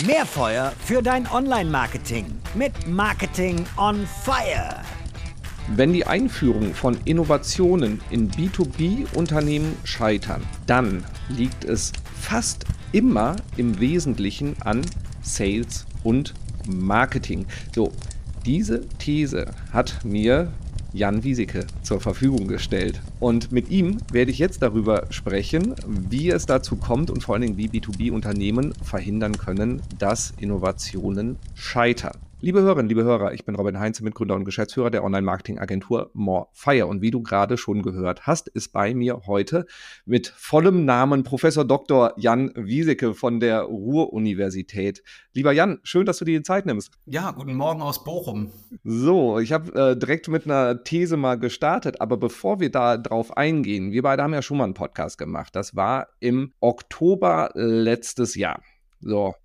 Mehr Feuer für dein Online-Marketing mit Marketing on Fire. Wenn die Einführung von Innovationen in B2B-Unternehmen scheitern, dann liegt es fast immer im Wesentlichen an Sales und Marketing. So, diese These hat mir Jan Wieseke zur Verfügung gestellt. Und mit ihm werde ich jetzt darüber sprechen, wie es dazu kommt und vor allen Dingen, wie B2B-Unternehmen verhindern können, dass Innovationen scheitern. Liebe Hörerinnen, liebe Hörer, ich bin Robin Heinze, Mitgründer und Geschäftsführer der Online-Marketing-Agentur Morefire. Und wie du gerade schon gehört hast, ist bei mir heute mit vollem Namen Professor Dr. Jan Wieseke von der Ruhr-Universität. Lieber Jan, schön, dass du dir die Zeit nimmst. Ja, guten Morgen aus Bochum. So, ich habe äh, direkt mit einer These mal gestartet, aber bevor wir da drauf eingehen, wir beide haben ja schon mal einen Podcast gemacht. Das war im Oktober letztes Jahr. So,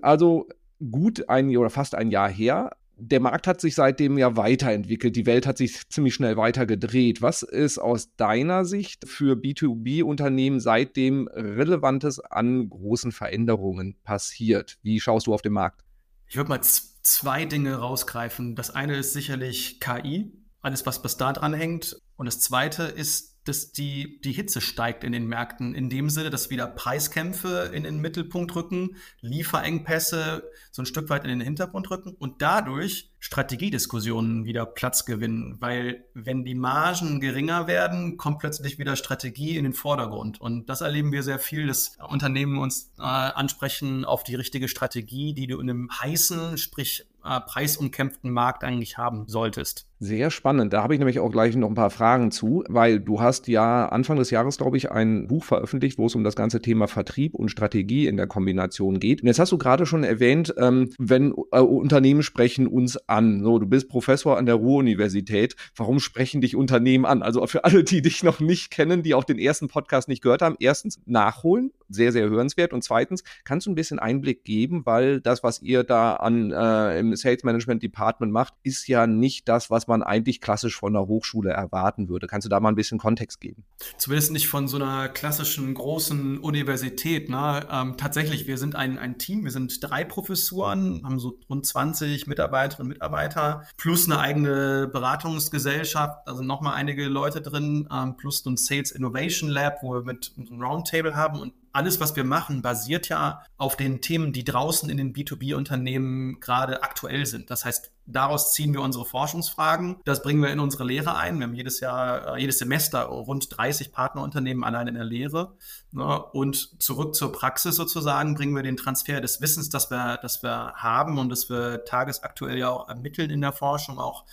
also gut ein oder fast ein Jahr her. Der Markt hat sich seitdem ja weiterentwickelt. Die Welt hat sich ziemlich schnell weiter gedreht. Was ist aus deiner Sicht für B2B-Unternehmen seitdem Relevantes an großen Veränderungen passiert? Wie schaust du auf den Markt? Ich würde mal zwei Dinge rausgreifen. Das eine ist sicherlich KI, alles, was bis da dran hängt. Und das zweite ist dass die, die Hitze steigt in den Märkten, in dem Sinne, dass wieder Preiskämpfe in den Mittelpunkt rücken, Lieferengpässe so ein Stück weit in den Hintergrund rücken und dadurch Strategiediskussionen wieder Platz gewinnen, weil wenn die Margen geringer werden, kommt plötzlich wieder Strategie in den Vordergrund. Und das erleben wir sehr viel, dass Unternehmen uns äh, ansprechen auf die richtige Strategie, die du in einem heißen, sprich äh, preisumkämpften Markt eigentlich haben solltest. Sehr spannend. Da habe ich nämlich auch gleich noch ein paar Fragen zu, weil du hast ja Anfang des Jahres, glaube ich, ein Buch veröffentlicht, wo es um das ganze Thema Vertrieb und Strategie in der Kombination geht. Und jetzt hast du gerade schon erwähnt, ähm, wenn äh, Unternehmen sprechen uns an. So, du bist Professor an der Ruhr-Universität. Warum sprechen dich Unternehmen an? Also für alle, die dich noch nicht kennen, die auch den ersten Podcast nicht gehört haben, erstens nachholen, sehr, sehr hörenswert. Und zweitens, kannst du ein bisschen Einblick geben, weil das, was ihr da an äh, im Sales Management Department macht, ist ja nicht das, was man eigentlich klassisch von einer Hochschule erwarten würde. Kannst du da mal ein bisschen Kontext geben? Zumindest nicht von so einer klassischen großen Universität. Ne? Ähm, tatsächlich, wir sind ein, ein Team, wir sind drei Professuren, haben so rund 20 Mitarbeiterinnen und Mitarbeiter, plus eine eigene Beratungsgesellschaft, also nochmal einige Leute drin, ähm, plus ein Sales Innovation Lab, wo wir mit einem Roundtable haben und alles, was wir machen, basiert ja auf den Themen, die draußen in den B2B-Unternehmen gerade aktuell sind. Das heißt, daraus ziehen wir unsere Forschungsfragen. Das bringen wir in unsere Lehre ein. Wir haben jedes Jahr, äh, jedes Semester rund 30 Partnerunternehmen allein in der Lehre. Ne? Und zurück zur Praxis sozusagen bringen wir den Transfer des Wissens, das wir, das wir haben und das wir tagesaktuell ja auch ermitteln in der Forschung, auch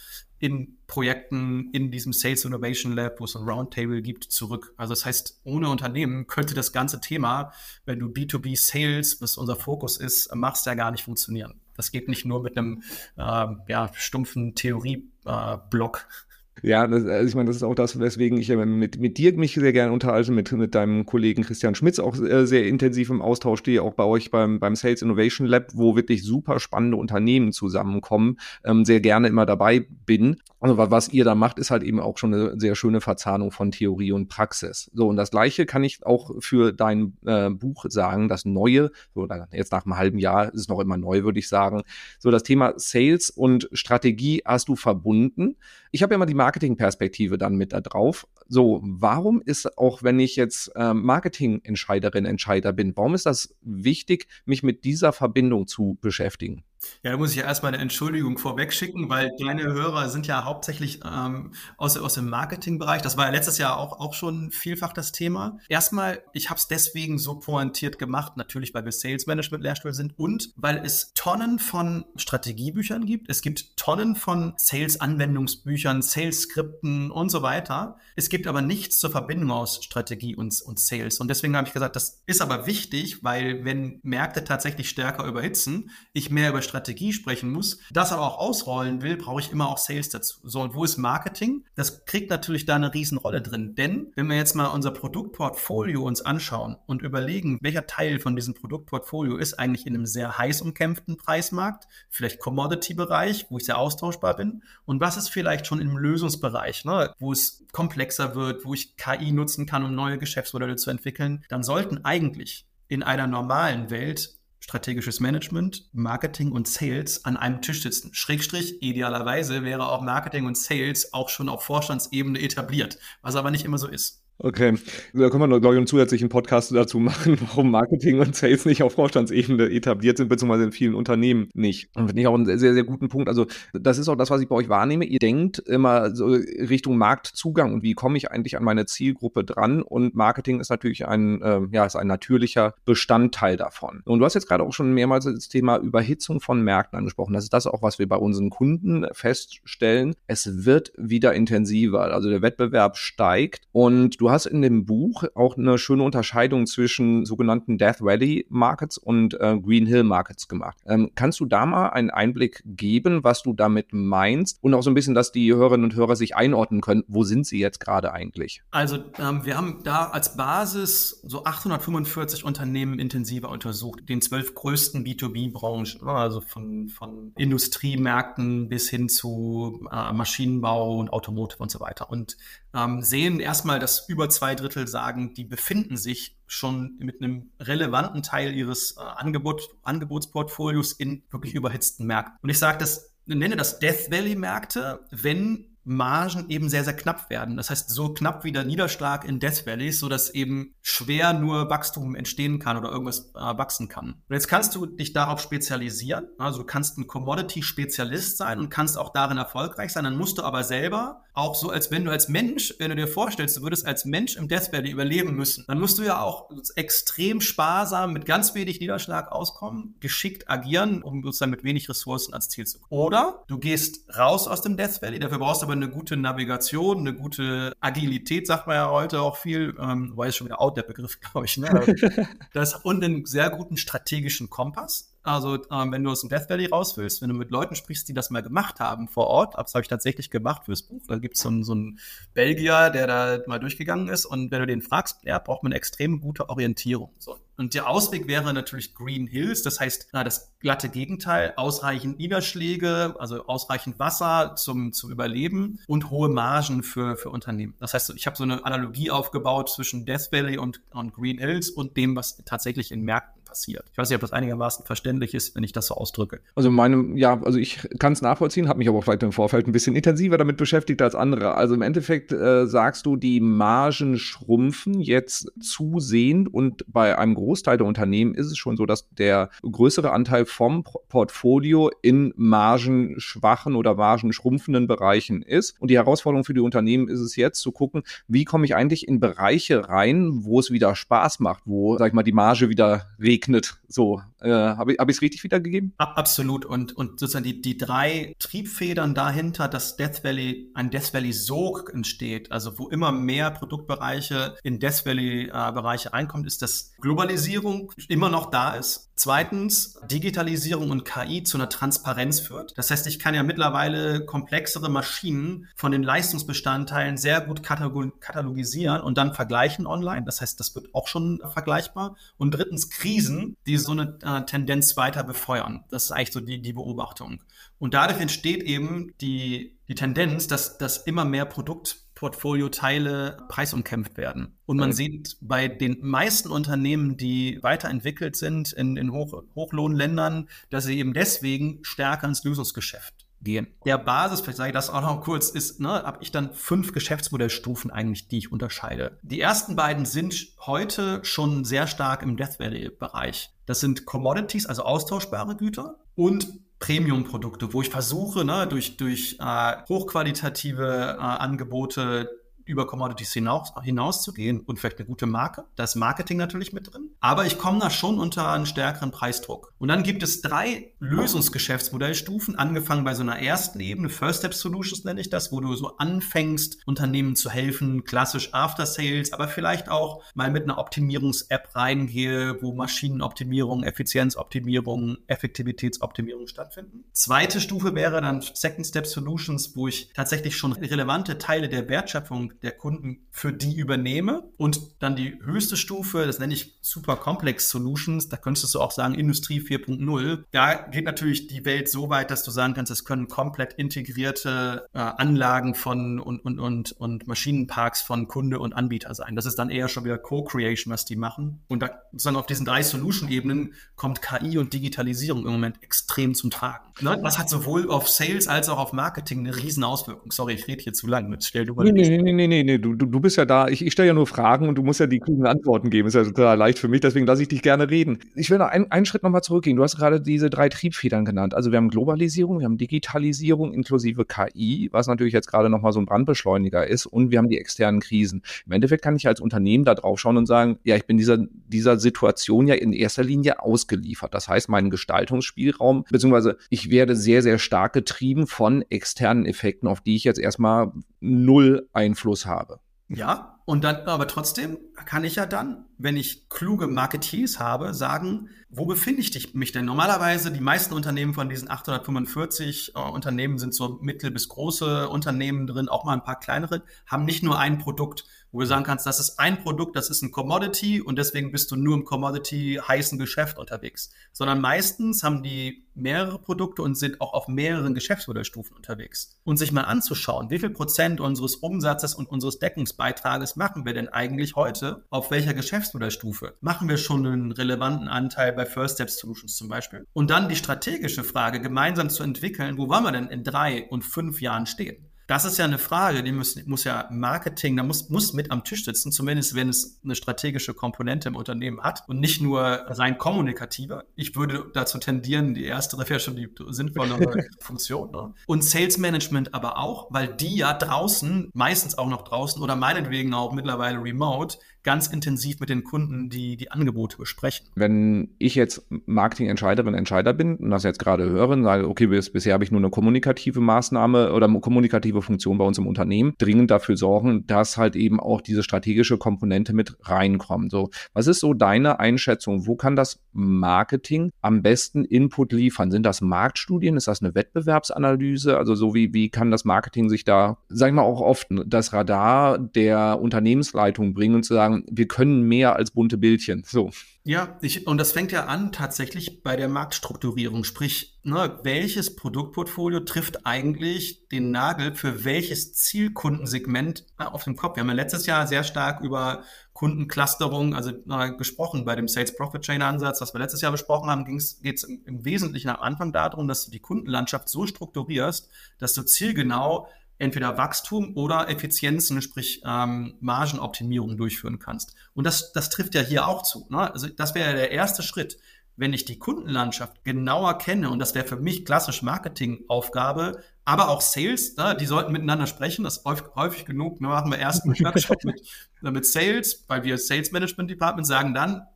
in Projekten in diesem Sales Innovation Lab, wo es ein Roundtable gibt, zurück. Also das heißt, ohne Unternehmen könnte das ganze Thema, wenn du B2B Sales, was unser Fokus ist, machst, ja gar nicht funktionieren. Das geht nicht nur mit einem äh, ja, stumpfen Theorieblock. Äh, ja, das, also ich meine, das ist auch das, weswegen ich mit, mit dir mich sehr gerne unterhalte, mit, mit deinem Kollegen Christian Schmitz auch sehr, sehr intensiv im Austausch stehe, auch bei euch beim, beim Sales Innovation Lab, wo wirklich super spannende Unternehmen zusammenkommen, ähm, sehr gerne immer dabei bin. Also was ihr da macht, ist halt eben auch schon eine sehr schöne Verzahnung von Theorie und Praxis. So, und das gleiche kann ich auch für dein äh, Buch sagen, das Neue, so jetzt nach einem halben Jahr ist es noch immer neu, würde ich sagen. So, das Thema Sales und Strategie hast du verbunden. Ich habe ja mal die Marketingperspektive dann mit da drauf. So, warum ist auch, wenn ich jetzt äh, Marketingentscheiderin, Entscheider bin, warum ist das wichtig, mich mit dieser Verbindung zu beschäftigen? Ja, da muss ich ja erstmal eine Entschuldigung vorweg schicken, weil deine Hörer sind ja hauptsächlich ähm, aus, aus dem Marketingbereich. Das war ja letztes Jahr auch, auch schon vielfach das Thema. Erstmal, ich habe es deswegen so pointiert gemacht, natürlich, weil wir Sales Management Lehrstuhl sind und weil es Tonnen von Strategiebüchern gibt. Es gibt Tonnen von Sales-Anwendungsbüchern, Sales-Skripten und so weiter. Es gibt aber nichts zur Verbindung aus Strategie und, und Sales. Und deswegen habe ich gesagt, das ist aber wichtig, weil wenn Märkte tatsächlich stärker überhitzen, ich mehr über Strategie sprechen muss, das aber auch ausrollen will, brauche ich immer auch Sales dazu. So, und wo ist Marketing? Das kriegt natürlich da eine Riesenrolle drin. Denn wenn wir jetzt mal unser Produktportfolio uns anschauen und überlegen, welcher Teil von diesem Produktportfolio ist eigentlich in einem sehr heiß umkämpften Preismarkt, vielleicht Commodity-Bereich, wo ich sehr austauschbar bin, und was ist vielleicht schon im Lösungsbereich, ne, wo es komplexer wird, wo ich KI nutzen kann, um neue Geschäftsmodelle zu entwickeln, dann sollten eigentlich in einer normalen Welt strategisches Management, Marketing und Sales an einem Tisch sitzen. Schrägstrich, idealerweise wäre auch Marketing und Sales auch schon auf Vorstandsebene etabliert, was aber nicht immer so ist. Okay, da können wir, glaube ich, einen zusätzlichen Podcast dazu machen, warum Marketing und Sales nicht auf Vorstandsebene etabliert sind, beziehungsweise in vielen Unternehmen nicht. Und finde ich auch einen sehr, sehr guten Punkt. Also das ist auch das, was ich bei euch wahrnehme. Ihr denkt immer so Richtung Marktzugang und wie komme ich eigentlich an meine Zielgruppe dran? Und Marketing ist natürlich ein, äh, ja, ist ein natürlicher Bestandteil davon. Und du hast jetzt gerade auch schon mehrmals das Thema Überhitzung von Märkten angesprochen. Das ist das auch, was wir bei unseren Kunden feststellen. Es wird wieder intensiver. Also der Wettbewerb steigt und du hast in dem Buch auch eine schöne Unterscheidung zwischen sogenannten Death Valley Markets und äh, Green Hill Markets gemacht. Ähm, kannst du da mal einen Einblick geben, was du damit meinst und auch so ein bisschen, dass die Hörerinnen und Hörer sich einordnen können, wo sind sie jetzt gerade eigentlich? Also ähm, wir haben da als Basis so 845 Unternehmen intensiver untersucht, den zwölf größten B2B-Branchen, ne, also von, von Industriemärkten bis hin zu äh, Maschinenbau und Automotive und so weiter. Und ähm, sehen erstmal, dass über zwei Drittel sagen, die befinden sich schon mit einem relevanten Teil ihres äh, Angebot, Angebotsportfolios in wirklich überhitzten Märkten. Und ich sage das, nenne das Death Valley Märkte, wenn Margen eben sehr, sehr knapp werden. Das heißt, so knapp wie der Niederschlag in Death Valleys, so dass eben schwer nur Wachstum entstehen kann oder irgendwas äh, wachsen kann. Und jetzt kannst du dich darauf spezialisieren. Also du kannst ein Commodity-Spezialist sein und kannst auch darin erfolgreich sein. Dann musst du aber selber auch so, als wenn du als Mensch, wenn du dir vorstellst, du würdest als Mensch im Death Valley überleben müssen, dann musst du ja auch extrem sparsam mit ganz wenig Niederschlag auskommen, geschickt agieren, um sozusagen mit wenig Ressourcen ans Ziel zu kommen. Oder du gehst raus aus dem Death Valley, dafür brauchst du aber eine gute Navigation, eine gute Agilität, sagt man ja heute auch viel, ähm, weil es schon wieder out der Begriff, glaube ich. Ne? das, und einen sehr guten strategischen Kompass. Also, ähm, wenn du aus dem Death Valley raus willst, wenn du mit Leuten sprichst, die das mal gemacht haben vor Ort, das habe ich tatsächlich gemacht fürs Buch. Da gibt es so, einen, so einen Belgier, der da mal durchgegangen ist. Und wenn du den fragst, ja, braucht man eine extrem gute Orientierung. So. Und der Ausweg wäre natürlich Green Hills, das heißt, na, das glatte Gegenteil, ausreichend Niederschläge, also ausreichend Wasser zum, zum Überleben und hohe Margen für, für Unternehmen. Das heißt, ich habe so eine Analogie aufgebaut zwischen Death Valley und, und Green Hills und dem, was tatsächlich in Märkten passiert. Ich weiß nicht, ob das einigermaßen verständlich ist, wenn ich das so ausdrücke. Also meine, ja, also ich kann es nachvollziehen, habe mich aber vielleicht im Vorfeld ein bisschen intensiver damit beschäftigt als andere. Also im Endeffekt äh, sagst du, die Margen schrumpfen jetzt zusehend und bei einem Großteil der Unternehmen ist es schon so, dass der größere Anteil vom Portfolio in margenschwachen oder margenschrumpfenden Bereichen ist. Und die Herausforderung für die Unternehmen ist es jetzt zu gucken, wie komme ich eigentlich in Bereiche rein, wo es wieder Spaß macht, wo, sag ich mal, die Marge wieder regelt regnet. So, äh, habe ich es richtig wiedergegeben? Absolut. Und, und sozusagen die, die drei Triebfedern dahinter, dass Death Valley, ein Death Valley Sog entsteht, also wo immer mehr Produktbereiche in Death Valley äh, Bereiche einkommt, ist, dass Globalisierung immer noch da ist. Zweitens, Digitalisierung und KI zu einer Transparenz führt. Das heißt, ich kann ja mittlerweile komplexere Maschinen von den Leistungsbestandteilen sehr gut katalogisieren und dann vergleichen online. Das heißt, das wird auch schon vergleichbar. Und drittens, Krisen, die so eine äh, Tendenz weiter befeuern. Das ist eigentlich so die, die Beobachtung. Und dadurch entsteht eben die, die Tendenz, dass, dass immer mehr Produktportfolio-Teile preisumkämpft werden. Und man sieht bei den meisten Unternehmen, die weiterentwickelt sind in, in Hoch, Hochlohnländern, dass sie eben deswegen stärker ins Lösungsgeschäft gehen. Der Basis, vielleicht sage ich das auch noch kurz, ist, ne, habe ich dann fünf Geschäftsmodellstufen eigentlich, die ich unterscheide. Die ersten beiden sind heute schon sehr stark im Death Valley-Bereich. Das sind Commodities, also austauschbare Güter und Premium-Produkte, wo ich versuche, ne, durch, durch äh, hochqualitative äh, Angebote über Commodities hinaus, hinaus zu gehen und vielleicht eine gute Marke. Da ist Marketing natürlich mit drin. Aber ich komme da schon unter einen stärkeren Preisdruck. Und dann gibt es drei Lösungsgeschäftsmodellstufen, angefangen bei so einer ersten Ebene, First Step Solutions nenne ich das, wo du so anfängst, Unternehmen zu helfen, klassisch After Sales, aber vielleicht auch mal mit einer Optimierungs-App reingehe, wo Maschinenoptimierung, Effizienzoptimierung, Effektivitätsoptimierung stattfinden. Zweite Stufe wäre dann Second Step Solutions, wo ich tatsächlich schon relevante Teile der Wertschöpfung der Kunden für die übernehme. Und dann die höchste Stufe, das nenne ich Super Complex Solutions, da könntest du auch sagen Industrie 4.0. Da geht natürlich die Welt so weit, dass du sagen kannst, es können komplett integrierte äh, Anlagen von und, und, und, und Maschinenparks von Kunde und Anbieter sein. Das ist dann eher schon wieder Co-Creation, was die machen. Und da sozusagen auf diesen drei Solution-Ebenen kommt KI und Digitalisierung im Moment extrem zum Tragen. Ne? Das hat sowohl auf Sales als auch auf Marketing eine riesen Auswirkung. Sorry, ich rede hier zu lang. Jetzt stell du mal nee, nee, nee, nee, nee, nee, du, du bist ja da. Ich, ich stelle ja nur Fragen und du musst ja die klugen Antworten geben. Ist ja total leicht für mich, deswegen lasse ich dich gerne reden. Ich will noch ein, einen Schritt nochmal zurückgehen. Du hast gerade diese drei Triebfedern genannt. Also wir haben Globalisierung, wir haben Digitalisierung inklusive KI, was natürlich jetzt gerade nochmal so ein Brandbeschleuniger ist und wir haben die externen Krisen. Im Endeffekt kann ich als Unternehmen da drauf schauen und sagen, ja, ich bin dieser, dieser Situation ja in erster Linie ausgeliefert. Das heißt, mein Gestaltungsspielraum, beziehungsweise ich werde sehr, sehr stark getrieben von externen Effekten, auf die ich jetzt erstmal null Einfluss habe. Ja, und dann, aber trotzdem kann ich ja dann, wenn ich kluge Marketeers habe, sagen, wo befinde ich mich denn? Normalerweise, die meisten Unternehmen von diesen 845 äh, Unternehmen sind so mittel- bis große Unternehmen drin, auch mal ein paar kleinere, haben nicht nur ein Produkt, wo du sagen kannst, das ist ein Produkt, das ist ein Commodity und deswegen bist du nur im Commodity heißen Geschäft unterwegs. Sondern meistens haben die mehrere Produkte und sind auch auf mehreren Geschäftsmodellstufen unterwegs. Und sich mal anzuschauen, wie viel Prozent unseres Umsatzes und unseres Deckungsbeitrages machen wir denn eigentlich heute? Auf welcher Geschäftsmodellstufe? Machen wir schon einen relevanten Anteil bei First Step Solutions zum Beispiel? Und dann die strategische Frage gemeinsam zu entwickeln, wo wollen wir denn in drei und fünf Jahren stehen? Das ist ja eine Frage, die muss, muss ja Marketing, da muss, muss mit am Tisch sitzen, zumindest wenn es eine strategische Komponente im Unternehmen hat und nicht nur rein kommunikativer. Ich würde dazu tendieren, die erste wäre schon die sinnvolle Funktion. Ne? Und Sales Management aber auch, weil die ja draußen, meistens auch noch draußen oder meinetwegen auch mittlerweile remote, ganz intensiv mit den Kunden die, die Angebote besprechen. Wenn ich jetzt Marketingentscheiderin, Entscheider bin und das jetzt gerade höre und sage, okay, bis, bisher habe ich nur eine kommunikative Maßnahme oder kommunikative Funktion bei uns im Unternehmen, dringend dafür sorgen, dass halt eben auch diese strategische Komponente mit reinkommt. So, was ist so deine Einschätzung? Wo kann das Marketing am besten Input liefern? Sind das Marktstudien? Ist das eine Wettbewerbsanalyse? Also so wie, wie kann das Marketing sich da, sag ich mal, auch oft das Radar der Unternehmensleitung bringen und zu sagen, wir können mehr als bunte Bildchen. So. Ja, ich, und das fängt ja an tatsächlich bei der Marktstrukturierung. Sprich, ne, welches Produktportfolio trifft eigentlich den Nagel für welches Zielkundensegment äh, auf dem Kopf? Wir haben ja letztes Jahr sehr stark über Kundenclusterung, also äh, gesprochen bei dem Sales Profit Chain Ansatz, was wir letztes Jahr besprochen haben, geht es im Wesentlichen am Anfang darum, dass du die Kundenlandschaft so strukturierst, dass du zielgenau entweder Wachstum oder Effizienzen, sprich ähm, Margenoptimierung durchführen kannst. Und das, das trifft ja hier auch zu. Ne? Also das wäre der erste Schritt. Wenn ich die Kundenlandschaft genauer kenne, und das wäre für mich klassisch Marketingaufgabe, aber auch Sales, ne? die sollten miteinander sprechen, das ist häufig, häufig genug. Ne? Machen wir erst einen Workshop mit, mit Sales, weil wir Sales Management Department sagen dann,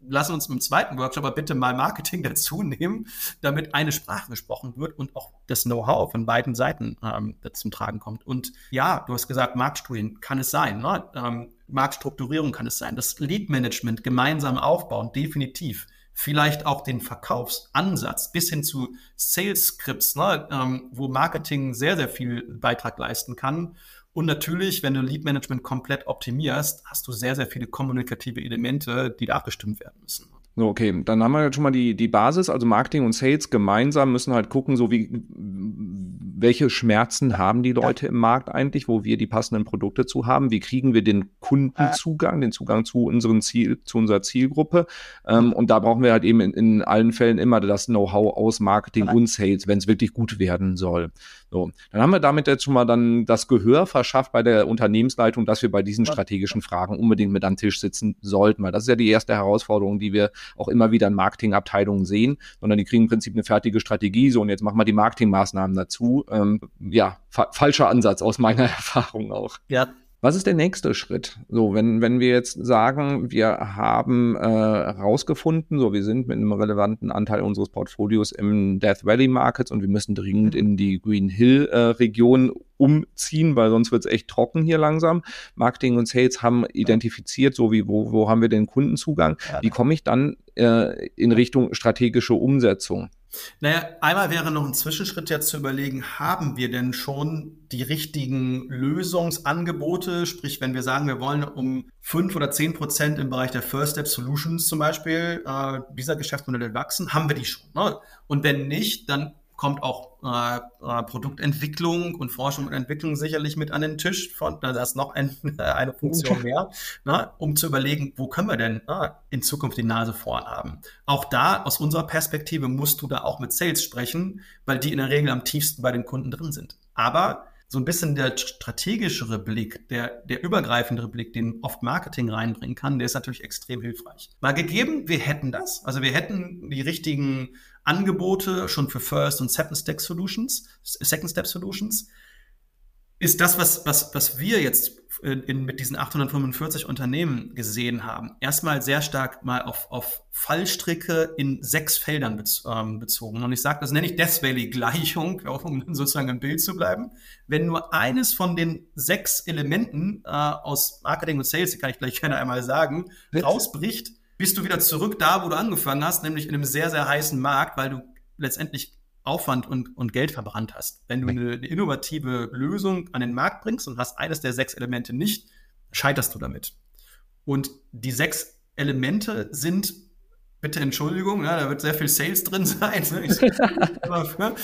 lassen uns im zweiten Workshop aber bitte mal Marketing dazu nehmen, damit eine Sprache gesprochen wird und auch das Know-how von beiden Seiten ähm, zum Tragen kommt. Und ja, du hast gesagt, Marktstudien kann es sein, ne? ähm, Marktstrukturierung kann es sein, das Lead-Management gemeinsam aufbauen, definitiv. Vielleicht auch den Verkaufsansatz bis hin zu Sales-Scripts, ne? ähm, wo Marketing sehr, sehr viel Beitrag leisten kann. Und natürlich, wenn du Lead Management komplett optimierst, hast du sehr, sehr viele kommunikative Elemente, die da abgestimmt werden müssen. So, okay, dann haben wir jetzt schon mal die, die Basis, also Marketing und Sales gemeinsam müssen halt gucken, so wie, welche Schmerzen haben die Leute ja. im Markt eigentlich, wo wir die passenden Produkte zu haben, wie kriegen wir den Kundenzugang, den Zugang zu unseren Ziel, zu unserer Zielgruppe. Ähm, und da brauchen wir halt eben in, in allen Fällen immer das Know-how aus Marketing und Sales, wenn es wirklich gut werden soll. So, dann haben wir damit jetzt schon mal dann das Gehör verschafft bei der Unternehmensleitung, dass wir bei diesen strategischen Fragen unbedingt mit am Tisch sitzen sollten, weil das ist ja die erste Herausforderung, die wir auch immer wieder in Marketingabteilungen sehen, sondern die kriegen im Prinzip eine fertige Strategie, so und jetzt machen wir die Marketingmaßnahmen dazu. Ähm, ja, fa falscher Ansatz aus meiner Erfahrung auch. Ja, was ist der nächste Schritt? So, wenn, wenn wir jetzt sagen, wir haben äh, herausgefunden, so wir sind mit einem relevanten Anteil unseres Portfolios im Death Valley Markets und wir müssen dringend in die Green Hill äh, Region umziehen, weil sonst wird es echt trocken hier langsam. Marketing und Sales haben identifiziert, so wie wo, wo haben wir den Kundenzugang. Wie komme ich dann äh, in Richtung strategische Umsetzung? Naja, einmal wäre noch ein Zwischenschritt jetzt zu überlegen, haben wir denn schon die richtigen Lösungsangebote? Sprich, wenn wir sagen, wir wollen um fünf oder zehn Prozent im Bereich der First Step Solutions zum Beispiel äh, dieser Geschäftsmodelle wachsen, haben wir die schon. Ne? Und wenn nicht, dann kommt auch äh, äh, Produktentwicklung und Forschung und Entwicklung sicherlich mit an den Tisch. Von, da ist noch ein, eine Funktion mehr, na, um zu überlegen, wo können wir denn na, in Zukunft die Nase vorn haben. Auch da, aus unserer Perspektive, musst du da auch mit Sales sprechen, weil die in der Regel am tiefsten bei den Kunden drin sind. Aber so ein bisschen der strategischere Blick, der, der übergreifendere Blick, den oft Marketing reinbringen kann, der ist natürlich extrem hilfreich. Mal gegeben, wir hätten das, also wir hätten die richtigen Angebote schon für First und Second Step Solutions, Second Step Solutions, ist das, was, was, was wir jetzt in, in, mit diesen 845 Unternehmen gesehen haben, erstmal sehr stark mal auf, auf Fallstricke in sechs Feldern bez, ähm, bezogen. Und ich sage, das nenne ich Death Valley-Gleichung, um sozusagen im Bild zu bleiben. Wenn nur eines von den sechs Elementen äh, aus Marketing und Sales, die kann ich gleich gerne einmal sagen, Bitte? rausbricht, bist du wieder zurück da, wo du angefangen hast, nämlich in einem sehr, sehr heißen Markt, weil du letztendlich Aufwand und, und Geld verbrannt hast. Wenn du eine, eine innovative Lösung an den Markt bringst und hast eines der sechs Elemente nicht, scheiterst du damit. Und die sechs Elemente sind bitte Entschuldigung, ja, da wird sehr viel Sales drin sein. Ne?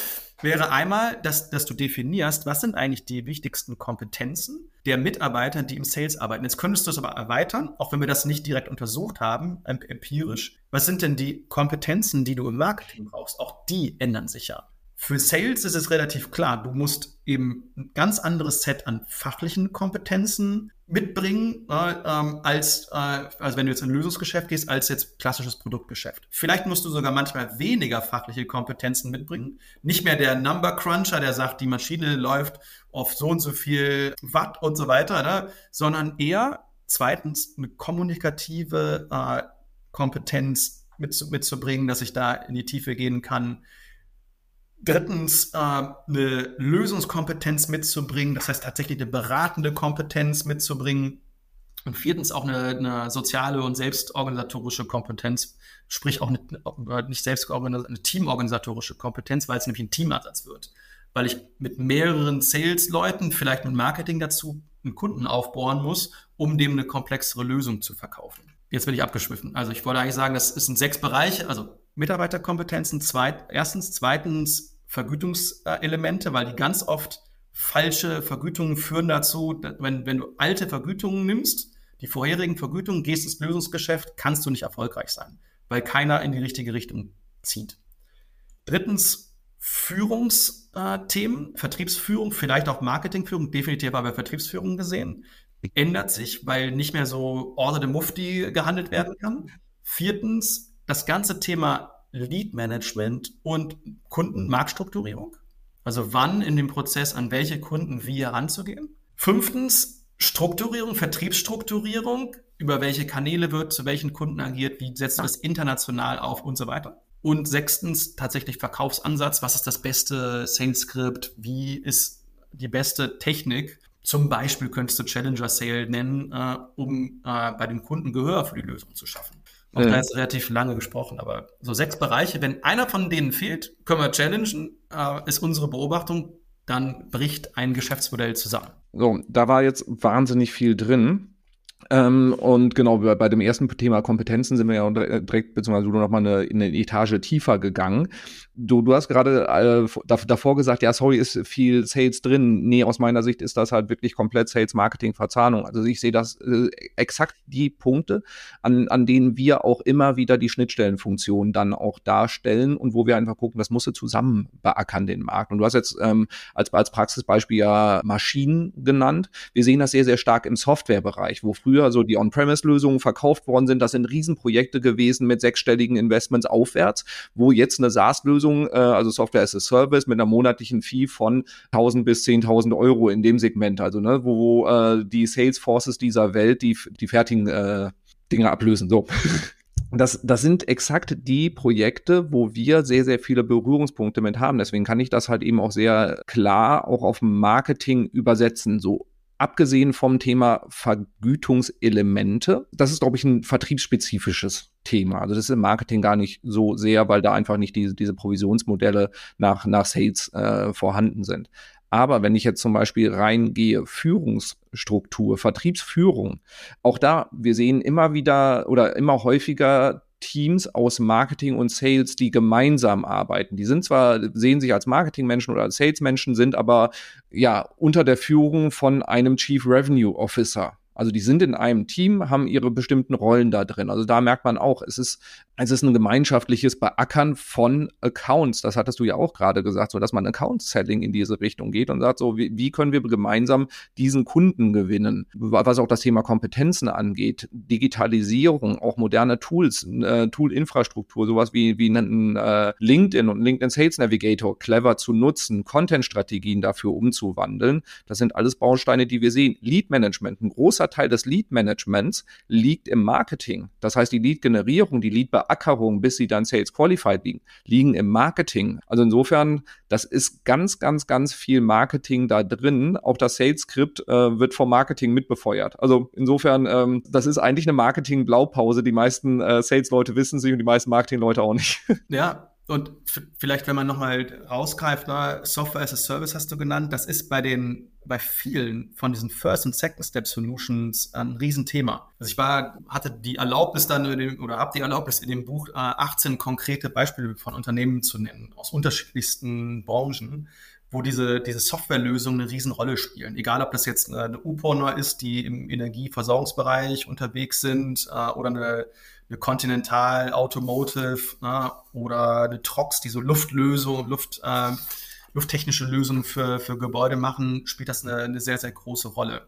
wäre einmal, dass, dass du definierst, was sind eigentlich die wichtigsten Kompetenzen der Mitarbeiter, die im Sales arbeiten. Jetzt könntest du es aber erweitern, auch wenn wir das nicht direkt untersucht haben, empirisch. Was sind denn die Kompetenzen, die du im Marketing brauchst? Auch die ändern sich ja. Für Sales ist es relativ klar, du musst eben ein ganz anderes Set an fachlichen Kompetenzen mitbringen, äh, ähm, als, äh, also wenn du jetzt in ein Lösungsgeschäft gehst, als jetzt klassisches Produktgeschäft. Vielleicht musst du sogar manchmal weniger fachliche Kompetenzen mitbringen. Nicht mehr der Number Cruncher, der sagt, die Maschine läuft auf so und so viel Watt und so weiter, ne? sondern eher zweitens eine kommunikative äh, Kompetenz mit, mitzubringen, dass ich da in die Tiefe gehen kann Drittens, äh, eine Lösungskompetenz mitzubringen, das heißt tatsächlich eine beratende Kompetenz mitzubringen. Und viertens auch eine, eine soziale und selbstorganisatorische Kompetenz, sprich auch eine, nicht selbstorganisatorische, eine teamorganisatorische Kompetenz, weil es nämlich ein Teamansatz wird. Weil ich mit mehreren Sales-Leuten, vielleicht mit Marketing dazu, einen Kunden aufbohren muss, um dem eine komplexere Lösung zu verkaufen. Jetzt bin ich abgeschwiffen. Also ich wollte eigentlich sagen, das sind sechs Bereiche, also Mitarbeiterkompetenzen, zweit, erstens, zweitens Vergütungselemente, weil die ganz oft falsche Vergütungen führen dazu, wenn, wenn du alte Vergütungen nimmst, die vorherigen Vergütungen, gehst ins Lösungsgeschäft, kannst du nicht erfolgreich sein, weil keiner in die richtige Richtung zieht. Drittens, Führungsthemen, Vertriebsführung, vielleicht auch Marketingführung, definitiv aber bei Vertriebsführung gesehen, ändert sich, weil nicht mehr so Order de Mufti gehandelt werden kann. Viertens, das ganze Thema Lead Management und Kundenmarktstrukturierung. Also wann in dem Prozess an welche Kunden wie heranzugehen. Fünftens, Strukturierung, Vertriebsstrukturierung, über welche Kanäle wird zu welchen Kunden agiert, wie setzt du das international auf und so weiter. Und sechstens, tatsächlich Verkaufsansatz, was ist das beste Sales Script, wie ist die beste Technik. Zum Beispiel könntest du Challenger Sale nennen, äh, um äh, bei den Kunden Gehör für die Lösung zu schaffen. Auch ja. da ist relativ lange gesprochen, aber so sechs Bereiche, wenn einer von denen fehlt, können wir challengen, äh, ist unsere Beobachtung, dann bricht ein Geschäftsmodell zusammen. So, da war jetzt wahnsinnig viel drin. Ähm, und genau, bei, bei, dem ersten Thema Kompetenzen sind wir ja direkt, beziehungsweise du noch mal eine, eine Etage tiefer gegangen. Du, du hast gerade äh, davor gesagt, ja, sorry, ist viel Sales drin. Nee, aus meiner Sicht ist das halt wirklich komplett Sales Marketing Verzahnung. Also ich sehe das äh, exakt die Punkte, an, an denen wir auch immer wieder die Schnittstellenfunktion dann auch darstellen und wo wir einfach gucken, das musst du zusammen beackern, den Markt. Und du hast jetzt ähm, als, als Praxisbeispiel ja Maschinen genannt. Wir sehen das sehr, sehr stark im Softwarebereich, wo früher so die On-Premise-Lösungen verkauft worden sind. Das sind Riesenprojekte gewesen mit sechsstelligen Investments aufwärts, wo jetzt eine SaaS-Lösung Lösung, äh, also Software as a Service mit einer monatlichen Fee von 1000 bis 10.000 Euro in dem Segment, also ne, wo, wo äh, die Salesforces dieser Welt die, die fertigen äh, Dinge ablösen. So. Das, das sind exakt die Projekte, wo wir sehr, sehr viele Berührungspunkte mit haben. Deswegen kann ich das halt eben auch sehr klar auch auf Marketing übersetzen. So abgesehen vom Thema Vergütungselemente, das ist, glaube ich, ein vertriebsspezifisches Thema. Also das ist im Marketing gar nicht so sehr, weil da einfach nicht diese, diese Provisionsmodelle nach, nach Sales äh, vorhanden sind. Aber wenn ich jetzt zum Beispiel reingehe, Führungsstruktur, Vertriebsführung, auch da, wir sehen immer wieder oder immer häufiger Teams aus Marketing und Sales, die gemeinsam arbeiten. Die sind zwar, sehen sich als Marketingmenschen oder als Salesmenschen, sind aber ja unter der Führung von einem Chief Revenue Officer. Also die sind in einem Team, haben ihre bestimmten Rollen da drin. Also da merkt man auch, es ist, es ist ein gemeinschaftliches Beackern von Accounts. Das hattest du ja auch gerade gesagt, so dass man Account-Selling in diese Richtung geht und sagt, so wie, wie können wir gemeinsam diesen Kunden gewinnen? Was auch das Thema Kompetenzen angeht, Digitalisierung, auch moderne Tools, äh, Tool-Infrastruktur, sowas wie, wie einen äh, LinkedIn und LinkedIn Sales Navigator clever zu nutzen, Content-Strategien dafür umzuwandeln. Das sind alles Bausteine, die wir sehen. Lead-Management, ein großer großer Teil des Lead-Managements liegt im Marketing. Das heißt, die Lead-Generierung, die Lead-Beackerung, bis sie dann Sales Qualified liegen, liegen im Marketing. Also insofern, das ist ganz, ganz, ganz viel Marketing da drin. Auch das Sales-Skript äh, wird vom Marketing mitbefeuert. Also insofern, ähm, das ist eigentlich eine Marketing-Blaupause. Die meisten äh, Sales-Leute wissen sie und die meisten Marketing-Leute auch nicht. Ja, und vielleicht, wenn man nochmal rausgreift, na, Software as a Service hast du genannt, das ist bei den, bei vielen von diesen First und Second Step Solutions ein Riesenthema. Also ich war, hatte die Erlaubnis dann oder habe die Erlaubnis in dem Buch 18 konkrete Beispiele von Unternehmen zu nennen, aus unterschiedlichsten Branchen, wo diese, diese Softwarelösungen eine Riesenrolle spielen. Egal, ob das jetzt eine UPONer ist, die im Energieversorgungsbereich unterwegs sind äh, oder eine eine Continental Automotive ne, oder eine Trox, die so Luftlösung, Luft, äh, lufttechnische Lösungen für, für Gebäude machen, spielt das eine, eine sehr, sehr große Rolle.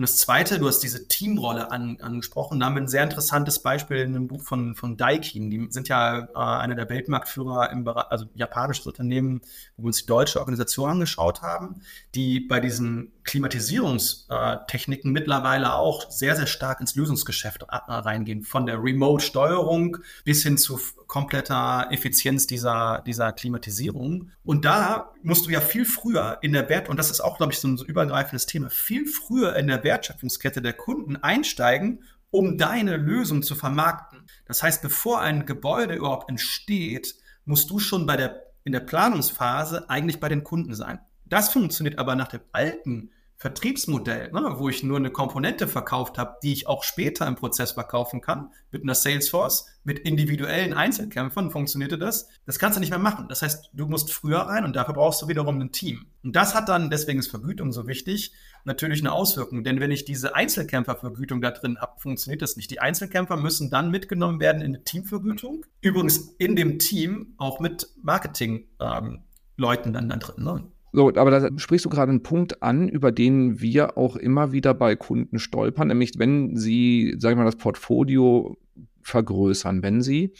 Und das Zweite, du hast diese Teamrolle an, angesprochen. Da haben wir ein sehr interessantes Beispiel in einem Buch von, von Daikin. Die sind ja äh, einer der Weltmarktführer im Bereich, also japanisches Unternehmen, wo wir uns die deutsche Organisation angeschaut haben, die bei diesen Klimatisierungstechniken mittlerweile auch sehr, sehr stark ins Lösungsgeschäft reingehen. Von der Remote-Steuerung bis hin zu kompletter Effizienz dieser, dieser Klimatisierung. Und da musst du ja viel früher in der Wert, und das ist auch, glaube ich, so ein übergreifendes Thema, viel früher in der Wertschöpfungskette der Kunden einsteigen, um deine Lösung zu vermarkten. Das heißt, bevor ein Gebäude überhaupt entsteht, musst du schon bei der, in der Planungsphase eigentlich bei den Kunden sein. Das funktioniert aber nach dem alten Vertriebsmodell, ne, wo ich nur eine Komponente verkauft habe, die ich auch später im Prozess verkaufen kann, mit einer Salesforce, mit individuellen Einzelkämpfern funktionierte das. Das kannst du nicht mehr machen. Das heißt, du musst früher rein und dafür brauchst du wiederum ein Team. Und das hat dann, deswegen ist Vergütung so wichtig, natürlich eine Auswirkung. Denn wenn ich diese Einzelkämpfervergütung da drin habe, funktioniert das nicht. Die Einzelkämpfer müssen dann mitgenommen werden in eine Teamvergütung. Übrigens in dem Team auch mit Marketing-Leuten ähm, dann da drin. Ne? So, aber da sprichst du gerade einen Punkt an, über den wir auch immer wieder bei Kunden stolpern, nämlich wenn sie, sag ich mal, das Portfolio vergrößern, wenn sie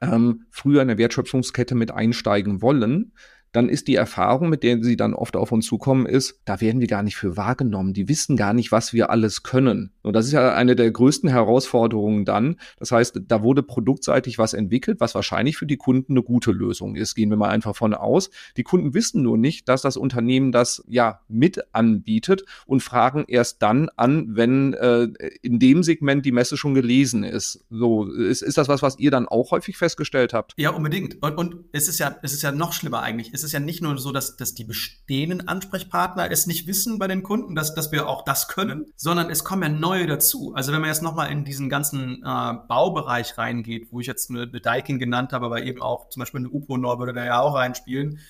ähm, früher in der Wertschöpfungskette mit einsteigen wollen, dann ist die Erfahrung, mit der sie dann oft auf uns zukommen, ist, da werden wir gar nicht für wahrgenommen. Die wissen gar nicht, was wir alles können. Und das ist ja eine der größten Herausforderungen dann. Das heißt, da wurde produktseitig was entwickelt, was wahrscheinlich für die Kunden eine gute Lösung ist. Gehen wir mal einfach von aus. Die Kunden wissen nur nicht, dass das Unternehmen das ja mit anbietet und fragen erst dann an, wenn äh, in dem Segment die Messe schon gelesen ist. So, ist, ist das was, was ihr dann auch häufig festgestellt habt? Ja, unbedingt. Und, und es ist ja, es ist ja noch schlimmer eigentlich. Es es ist ja nicht nur so, dass, dass die bestehenden Ansprechpartner es nicht wissen bei den Kunden, dass, dass wir auch das können, sondern es kommen ja neue dazu. Also wenn man jetzt nochmal in diesen ganzen äh, Baubereich reingeht, wo ich jetzt eine, eine Daikin genannt habe, aber eben auch zum Beispiel eine UPO-Nor würde da ja auch reinspielen,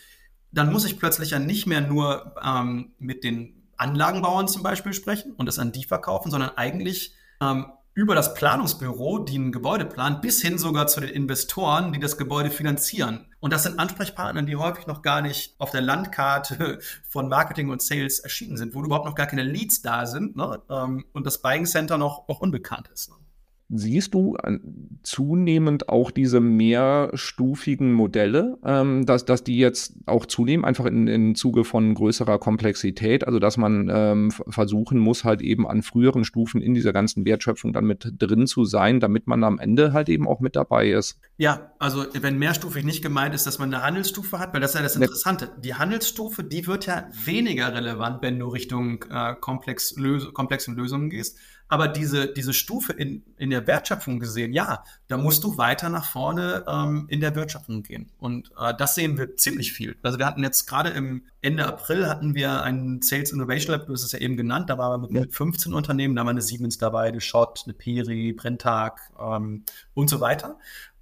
dann muss ich plötzlich ja nicht mehr nur ähm, mit den Anlagenbauern zum Beispiel sprechen und das an die verkaufen, sondern eigentlich ähm, über das Planungsbüro, die ein Gebäude planen, bis hin sogar zu den Investoren, die das Gebäude finanzieren. Und das sind Ansprechpartner, die häufig noch gar nicht auf der Landkarte von Marketing und Sales erschienen sind, wo überhaupt noch gar keine Leads da sind ne? Ähm, und das Buying Center noch, noch unbekannt ist. Ne? Siehst du zunehmend auch diese mehrstufigen Modelle, ähm, dass, dass die jetzt auch zunehmen, einfach in, im Zuge von größerer Komplexität, also dass man ähm, versuchen muss, halt eben an früheren Stufen in dieser ganzen Wertschöpfung dann mit drin zu sein, damit man am Ende halt eben auch mit dabei ist? Ja, also wenn mehrstufig nicht gemeint ist, dass man eine Handelsstufe hat, weil das ist ja das Interessante. Die Handelsstufe, die wird ja weniger relevant, wenn du Richtung äh, komplex, lös komplexen Lösungen gehst. Aber diese, diese Stufe in, in der Wertschöpfung gesehen, ja, da musst du weiter nach vorne ähm, in der Wertschöpfung gehen. Und äh, das sehen wir ziemlich viel. Also wir hatten jetzt gerade im Ende April hatten wir einen Sales Innovation Lab, du hast es ja eben genannt, da waren wir mit, mit 15 Unternehmen, da war eine Siemens dabei, eine Schott, eine Peri, Brenntag ähm, und so weiter.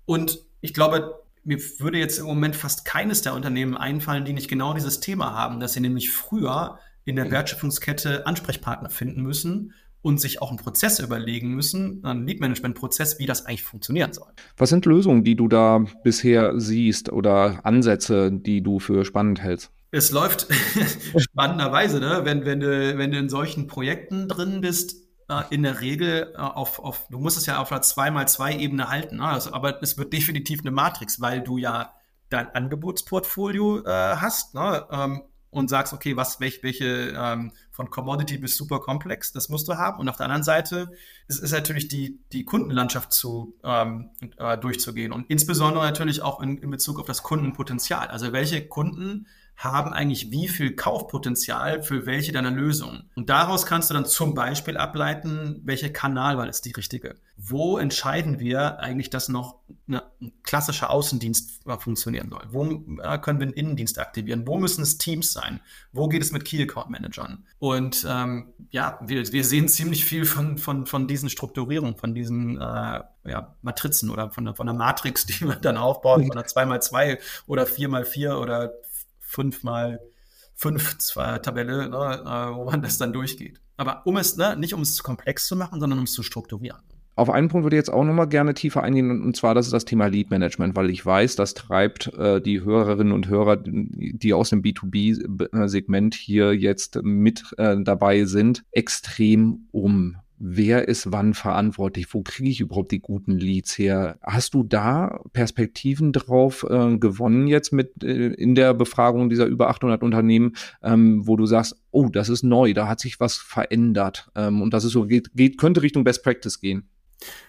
Und ich glaube, mir würde jetzt im Moment fast keines der Unternehmen einfallen, die nicht genau dieses Thema haben, dass sie nämlich früher in der Wertschöpfungskette Ansprechpartner finden müssen und sich auch einen Prozess überlegen müssen, einen Lead-Management-Prozess, wie das eigentlich funktionieren soll. Was sind Lösungen, die du da bisher siehst oder Ansätze, die du für spannend hältst? Es läuft spannenderweise, ne? wenn, wenn, du, wenn du in solchen Projekten drin bist, äh, in der Regel äh, auf, auf, du musst es ja auf einer 2x2-Ebene halten, ne? also, aber es wird definitiv eine Matrix, weil du ja dein Angebotsportfolio äh, hast ne? ähm, und sagst, okay, was, welche, welche ähm, von Commodity bis super komplex, das musst du haben. Und auf der anderen Seite ist, ist natürlich die, die Kundenlandschaft zu, ähm, äh, durchzugehen und insbesondere natürlich auch in, in Bezug auf das Kundenpotenzial. Also welche Kunden haben eigentlich wie viel Kaufpotenzial für welche deiner Lösungen. Und daraus kannst du dann zum Beispiel ableiten, welche Kanalwahl ist die richtige. Wo entscheiden wir eigentlich, dass noch eine, ein klassischer Außendienst funktionieren soll? Wo äh, können wir einen Innendienst aktivieren? Wo müssen es Teams sein? Wo geht es mit Key Account Managern? Und ähm, ja, wir, wir sehen ziemlich viel von, von, von diesen Strukturierungen, von diesen äh, ja, Matrizen oder von der, von der Matrix, die man dann aufbaut, von einer 2x2 oder 4x4 oder fünf mal fünf Tabelle, ne, äh, wo man das dann durchgeht. Aber um es, ne, nicht um es zu komplex zu machen, sondern um es zu strukturieren. Auf einen Punkt würde ich jetzt auch nochmal gerne tiefer eingehen, und zwar das ist das Thema Lead Management, weil ich weiß, das treibt äh, die Hörerinnen und Hörer, die aus dem B2B-Segment hier jetzt mit äh, dabei sind, extrem um wer ist wann verantwortlich, wo kriege ich überhaupt die guten Leads her? Hast du da Perspektiven drauf äh, gewonnen jetzt mit äh, in der Befragung dieser über 800 Unternehmen, ähm, wo du sagst, oh, das ist neu, da hat sich was verändert ähm, und das ist so geht, geht könnte Richtung Best Practice gehen.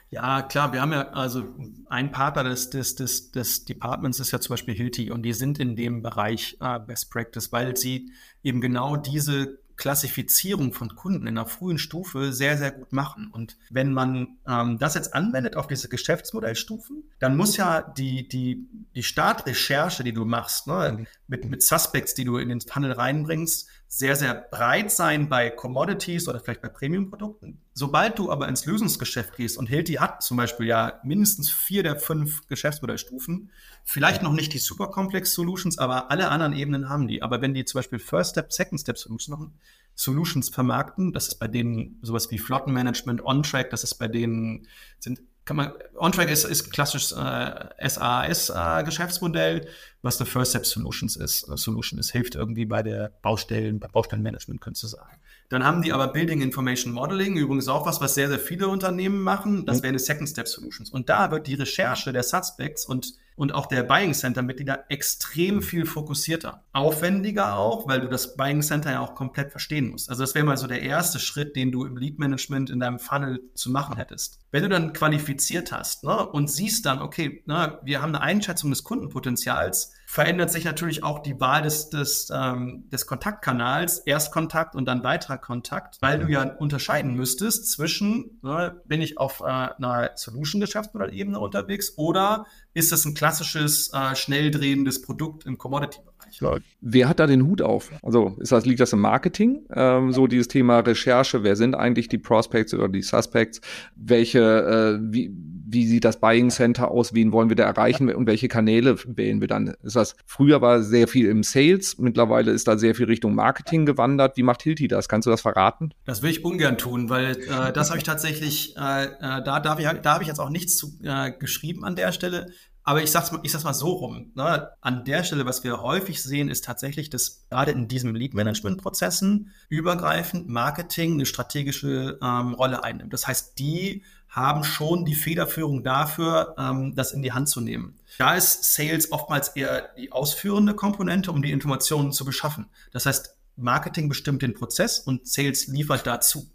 Ja, klar, wir haben ja, also ein Partner des, des, des, des Departments ist ja zum Beispiel Hilti und die sind in dem Bereich äh, Best Practice, weil sie eben genau diese Klassifizierung von Kunden in einer frühen Stufe sehr, sehr gut machen. Und wenn man ähm, das jetzt anwendet auf diese Geschäftsmodellstufen, dann muss ja die, die, die Startrecherche, die du machst, ne, mit, mit Suspects, die du in den Funnel reinbringst, sehr, sehr breit sein bei Commodities oder vielleicht bei Premium-Produkten. Sobald du aber ins Lösungsgeschäft gehst und Hilti hat zum Beispiel ja mindestens vier der fünf Geschäftsmodellstufen, vielleicht noch nicht die super complex Solutions, aber alle anderen Ebenen haben die. Aber wenn die zum Beispiel First Step, Second Step Solutions Solutions vermarkten, das ist bei denen sowas wie Flottenmanagement, On-Track, das ist bei denen sind kann man, OnTrack ist, ist klassisches äh, SAS-Geschäftsmodell, äh, was der First Step Solutions ist. Uh, Solution ist, hilft irgendwie bei der Baustellen, bei Baustellenmanagement, könntest du sagen. Dann haben die aber Building Information Modeling, übrigens auch was, was sehr, sehr viele Unternehmen machen. Das mhm. wäre eine Second Step Solutions. Und da wird die Recherche der Suspects und und auch der Buying Center Mitglieder extrem mhm. viel fokussierter. Aufwendiger auch, weil du das Buying Center ja auch komplett verstehen musst. Also das wäre mal so der erste Schritt, den du im Lead Management in deinem Funnel zu machen hättest. Wenn du dann qualifiziert hast ne, und siehst dann, okay, ne, wir haben eine Einschätzung des Kundenpotenzials, verändert sich natürlich auch die Wahl des, des, ähm, des Kontaktkanals, Erstkontakt und dann weiterer Kontakt, weil du ja unterscheiden müsstest zwischen, ne, bin ich auf äh, einer Solution-Geschäftsmodell-Ebene unterwegs oder ist das ein klassisches, äh, schnell drehendes Produkt im Commodity-Bereich? Ja, wer hat da den Hut auf? Also ist das, liegt das im Marketing? Ähm, so dieses Thema Recherche, wer sind eigentlich die Prospects oder die Suspects? Welche, äh, wie, wie sieht das Buying Center aus, wen wollen wir da erreichen und welche Kanäle wählen wir dann? Ist das, früher war sehr viel im Sales, mittlerweile ist da sehr viel Richtung Marketing gewandert. Wie macht Hilti das? Kannst du das verraten? Das will ich ungern tun, weil äh, das habe ich tatsächlich, äh, äh, da darf ich, da habe ich jetzt auch nichts zu, äh, geschrieben an der Stelle. Aber ich sag's mal, ich sag's mal so rum. Ne? An der Stelle, was wir häufig sehen, ist tatsächlich, dass gerade in diesen Lead-Management-Prozessen übergreifend Marketing eine strategische ähm, Rolle einnimmt. Das heißt, die haben schon die Federführung dafür, ähm, das in die Hand zu nehmen. Da ist Sales oftmals eher die ausführende Komponente, um die Informationen zu beschaffen. Das heißt, Marketing bestimmt den Prozess und Sales liefert dazu.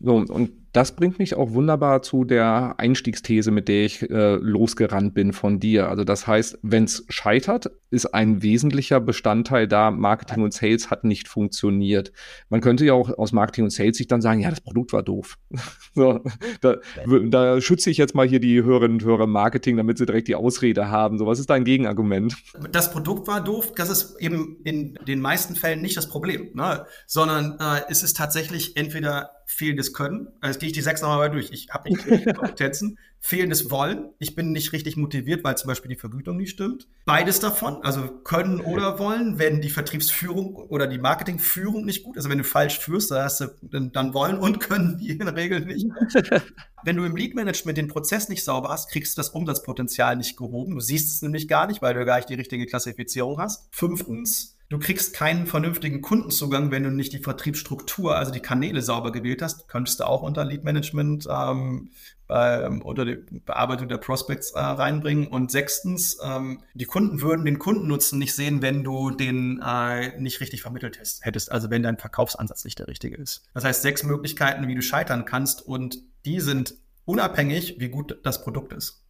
So, und das bringt mich auch wunderbar zu der Einstiegsthese, mit der ich äh, losgerannt bin von dir. Also das heißt, wenn es scheitert, ist ein wesentlicher Bestandteil da, Marketing und Sales hat nicht funktioniert. Man könnte ja auch aus Marketing und Sales sich dann sagen, ja, das Produkt war doof. so, da, da, schütze ich jetzt mal hier die Hörerinnen und Hörer Marketing, damit sie direkt die Ausrede haben. So, was ist dein Gegenargument? Das Produkt war doof, das ist eben in den meisten Fällen nicht das Problem, ne? sondern äh, es ist tatsächlich entweder fehlendes Können. Also gehe ich die sechs nochmal durch. Ich habe nicht richtig Kompetenzen. Fehlendes Wollen. Ich bin nicht richtig motiviert, weil zum Beispiel die Vergütung nicht stimmt. Beides davon, also Können oder Wollen, wenn die Vertriebsführung oder die Marketingführung nicht gut ist. Also wenn du falsch führst, dann hast du dann Wollen und Können die in der Regel nicht. wenn du im Lead-Management den Prozess nicht sauber hast, kriegst du das Umsatzpotenzial nicht gehoben. Du siehst es nämlich gar nicht, weil du gar nicht die richtige Klassifizierung hast. Fünftens, Du kriegst keinen vernünftigen Kundenzugang, wenn du nicht die Vertriebsstruktur, also die Kanäle sauber gewählt hast. Könntest du auch unter Lead Management ähm, ähm, unter die Bearbeitung der Prospects äh, reinbringen. Und sechstens, ähm, die Kunden würden den Kundennutzen nicht sehen, wenn du den äh, nicht richtig vermittelt hättest. Also wenn dein Verkaufsansatz nicht der richtige ist. Das heißt, sechs Möglichkeiten, wie du scheitern kannst und die sind unabhängig, wie gut das Produkt ist.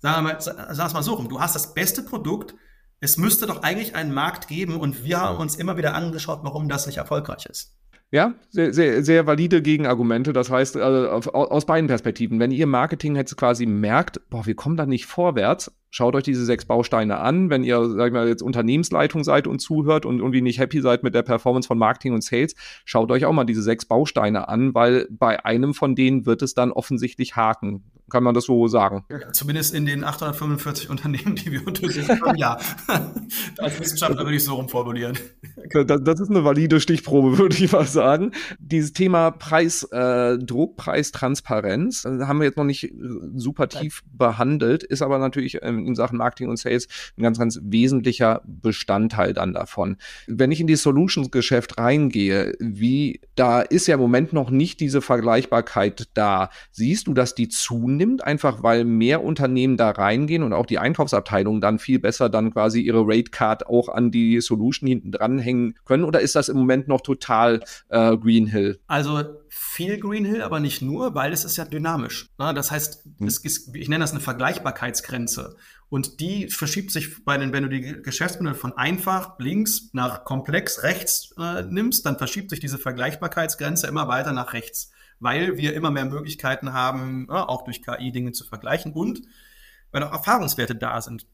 Wir mal, sag es mal so rum. Du hast das beste Produkt, es müsste doch eigentlich einen Markt geben und wir haben uns immer wieder angeschaut, warum das nicht erfolgreich ist. Ja, sehr, sehr, sehr valide Gegenargumente. Das heißt, also aus beiden Perspektiven. Wenn ihr Marketing jetzt quasi merkt, boah, wir kommen da nicht vorwärts, schaut euch diese sechs Bausteine an. Wenn ihr, sag ich mal, jetzt Unternehmensleitung seid und zuhört und irgendwie nicht happy seid mit der Performance von Marketing und Sales, schaut euch auch mal diese sechs Bausteine an, weil bei einem von denen wird es dann offensichtlich haken. Kann man das so sagen? Ja, zumindest in den 845 Unternehmen, die wir untersucht haben, ja. Als Wissenschaftler würde ich so rumformulieren. Das, das, ist eine valide Stichprobe, würde ich mal sagen. Dieses Thema Preis, äh, Druck, Preis, Transparenz, äh, haben wir jetzt noch nicht äh, super tief behandelt, ist aber natürlich in Sachen Marketing und Sales ein ganz, ganz wesentlicher Bestandteil dann davon. Wenn ich in die Solutions-Geschäft reingehe, wie, da ist ja im Moment noch nicht diese Vergleichbarkeit da. Siehst du, dass die zunehmen? nimmt, einfach weil mehr Unternehmen da reingehen und auch die Einkaufsabteilungen dann viel besser dann quasi ihre Rate Card auch an die Solution hinten dranhängen können? Oder ist das im Moment noch total äh, Greenhill? Also viel Greenhill, aber nicht nur, weil es ist ja dynamisch. Ne? Das heißt, hm. es ist, ich nenne das eine Vergleichbarkeitsgrenze. Und die verschiebt sich bei den, wenn du die Geschäftsmodelle von einfach links nach komplex rechts äh, nimmst, dann verschiebt sich diese Vergleichbarkeitsgrenze immer weiter nach rechts weil wir immer mehr Möglichkeiten haben, ja, auch durch KI Dinge zu vergleichen und weil auch Erfahrungswerte da sind.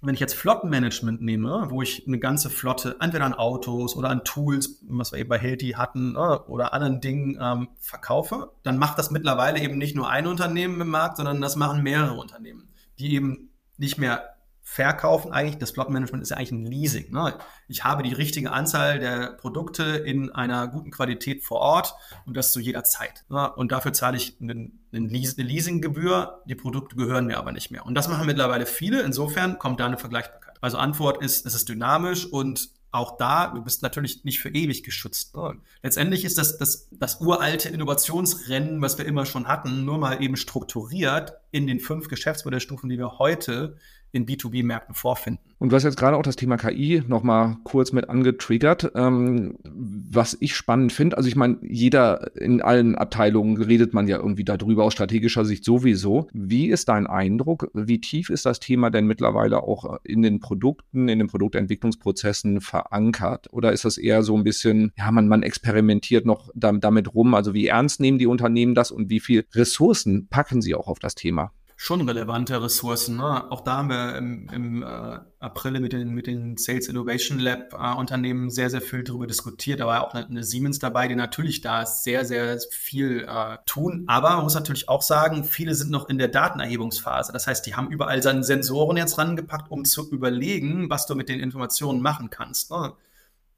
Wenn ich jetzt Flottenmanagement nehme, wo ich eine ganze Flotte entweder an Autos oder an Tools, was wir eben bei Healthy hatten, oder anderen Dingen ähm, verkaufe, dann macht das mittlerweile eben nicht nur ein Unternehmen im Markt, sondern das machen mehrere Unternehmen, die eben nicht mehr verkaufen eigentlich, das Flottenmanagement ist ja eigentlich ein Leasing. Ne? Ich habe die richtige Anzahl der Produkte in einer guten Qualität vor Ort und das zu jeder Zeit. Ne? Und dafür zahle ich einen, einen Leas eine Leasinggebühr, die Produkte gehören mir aber nicht mehr. Und das machen mittlerweile viele, insofern kommt da eine Vergleichbarkeit. Also Antwort ist, es ist dynamisch und auch da, du bist natürlich nicht für ewig geschützt. Ne? Letztendlich ist das, das das uralte Innovationsrennen, was wir immer schon hatten, nur mal eben strukturiert in den fünf Geschäftsmodellstufen, die wir heute in B2B-Märkten vorfinden. Und du hast jetzt gerade auch das Thema KI nochmal kurz mit angetriggert, ähm, was ich spannend finde. Also ich meine, jeder in allen Abteilungen redet man ja irgendwie darüber aus strategischer Sicht sowieso. Wie ist dein Eindruck? Wie tief ist das Thema denn mittlerweile auch in den Produkten, in den Produktentwicklungsprozessen verankert? Oder ist das eher so ein bisschen, ja, man, man experimentiert noch damit rum? Also wie ernst nehmen die Unternehmen das und wie viel Ressourcen packen sie auch auf das Thema? Schon relevante Ressourcen. Ne? Auch da haben wir im, im äh, April mit den, mit den Sales Innovation Lab äh, Unternehmen sehr, sehr viel darüber diskutiert. Da war auch eine, eine, Siemens dabei, die natürlich da sehr, sehr viel äh, tun. Aber man muss natürlich auch sagen, viele sind noch in der Datenerhebungsphase. Das heißt, die haben überall seine Sensoren jetzt rangepackt, um zu überlegen, was du mit den Informationen machen kannst. Ne?